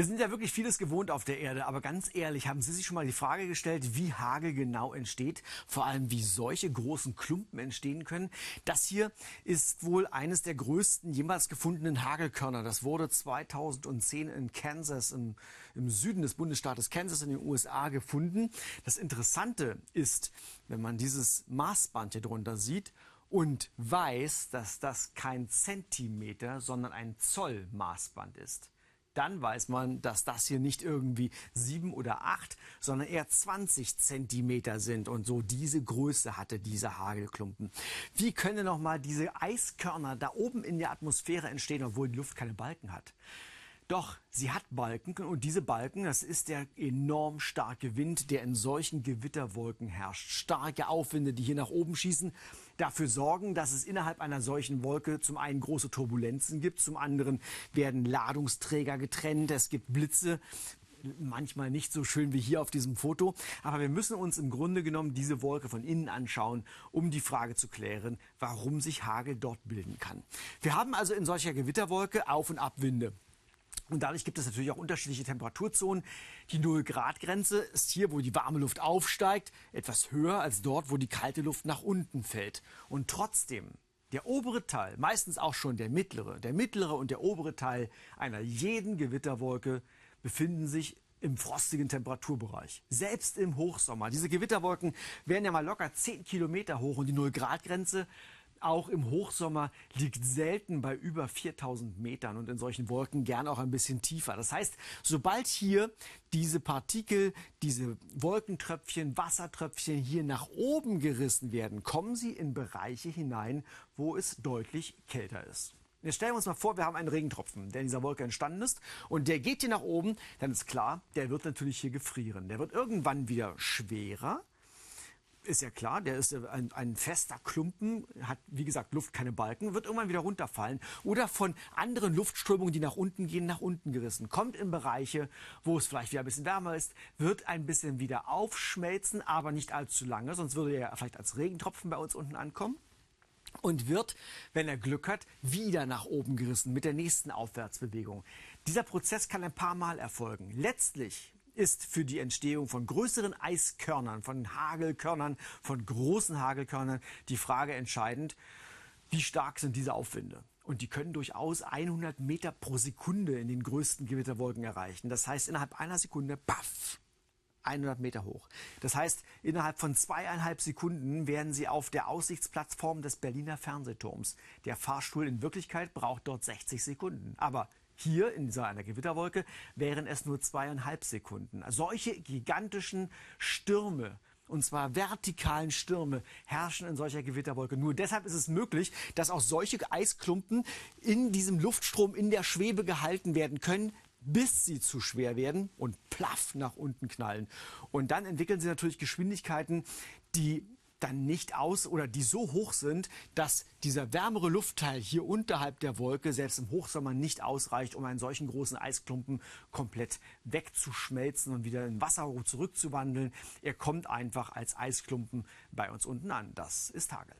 Wir sind ja wirklich vieles gewohnt auf der Erde, aber ganz ehrlich, haben Sie sich schon mal die Frage gestellt, wie Hagel genau entsteht? Vor allem, wie solche großen Klumpen entstehen können? Das hier ist wohl eines der größten jemals gefundenen Hagelkörner. Das wurde 2010 in Kansas, im, im Süden des Bundesstaates Kansas in den USA gefunden. Das Interessante ist, wenn man dieses Maßband hier drunter sieht und weiß, dass das kein Zentimeter, sondern ein Zoll Maßband ist dann weiß man, dass das hier nicht irgendwie sieben oder acht, sondern eher 20 Zentimeter sind. Und so diese Größe hatte dieser Hagelklumpen. Wie können nochmal diese Eiskörner da oben in der Atmosphäre entstehen, obwohl die Luft keine Balken hat? Doch sie hat Balken und diese Balken, das ist der enorm starke Wind, der in solchen Gewitterwolken herrscht. Starke Aufwinde, die hier nach oben schießen, dafür sorgen, dass es innerhalb einer solchen Wolke zum einen große Turbulenzen gibt, zum anderen werden Ladungsträger getrennt, es gibt Blitze, manchmal nicht so schön wie hier auf diesem Foto. Aber wir müssen uns im Grunde genommen diese Wolke von innen anschauen, um die Frage zu klären, warum sich Hagel dort bilden kann. Wir haben also in solcher Gewitterwolke Auf- und Abwinde. Und dadurch gibt es natürlich auch unterschiedliche Temperaturzonen. Die Null-Grad-Grenze ist hier, wo die warme Luft aufsteigt, etwas höher als dort, wo die kalte Luft nach unten fällt. Und trotzdem, der obere Teil, meistens auch schon der mittlere, der mittlere und der obere Teil einer jeden Gewitterwolke befinden sich im frostigen Temperaturbereich. Selbst im Hochsommer. Diese Gewitterwolken werden ja mal locker 10 Kilometer hoch und die Null-Grad-Grenze auch im Hochsommer liegt selten bei über 4000 Metern und in solchen Wolken gern auch ein bisschen tiefer. Das heißt, sobald hier diese Partikel, diese Wolkentröpfchen, Wassertröpfchen hier nach oben gerissen werden, kommen sie in Bereiche hinein, wo es deutlich kälter ist. Jetzt stellen wir uns mal vor, wir haben einen Regentropfen, der in dieser Wolke entstanden ist und der geht hier nach oben, dann ist klar, der wird natürlich hier gefrieren. Der wird irgendwann wieder schwerer ist ja klar, der ist ein, ein, fester Klumpen, hat wie gesagt Luft, keine Balken, wird irgendwann wieder runterfallen oder von anderen Luftströmungen, die nach unten gehen, nach unten gerissen. Kommt in Bereiche, wo es vielleicht wieder ein bisschen wärmer ist, wird ein bisschen wieder aufschmelzen, aber nicht allzu lange, sonst würde er vielleicht als Regentropfen bei uns unten ankommen und wird, wenn er Glück hat, wieder nach oben gerissen mit der nächsten Aufwärtsbewegung. Dieser Prozess kann ein paar Mal erfolgen. Letztlich ist für die Entstehung von größeren Eiskörnern, von Hagelkörnern, von großen Hagelkörnern die Frage entscheidend, wie stark sind diese Aufwinde? Und die können durchaus 100 Meter pro Sekunde in den größten Gewitterwolken erreichen. Das heißt, innerhalb einer Sekunde, paff, 100 Meter hoch. Das heißt, innerhalb von zweieinhalb Sekunden werden sie auf der Aussichtsplattform des Berliner Fernsehturms. Der Fahrstuhl in Wirklichkeit braucht dort 60 Sekunden. Aber hier in so einer Gewitterwolke wären es nur zweieinhalb Sekunden. Solche gigantischen Stürme und zwar vertikalen Stürme herrschen in solcher Gewitterwolke. Nur deshalb ist es möglich, dass auch solche Eisklumpen in diesem Luftstrom in der Schwebe gehalten werden können, bis sie zu schwer werden und plaff nach unten knallen. Und dann entwickeln sie natürlich Geschwindigkeiten, die dann nicht aus oder die so hoch sind, dass dieser wärmere Luftteil hier unterhalb der Wolke selbst im Hochsommer nicht ausreicht, um einen solchen großen Eisklumpen komplett wegzuschmelzen und wieder in Wasser zurückzuwandeln. Er kommt einfach als Eisklumpen bei uns unten an. Das ist Hagel.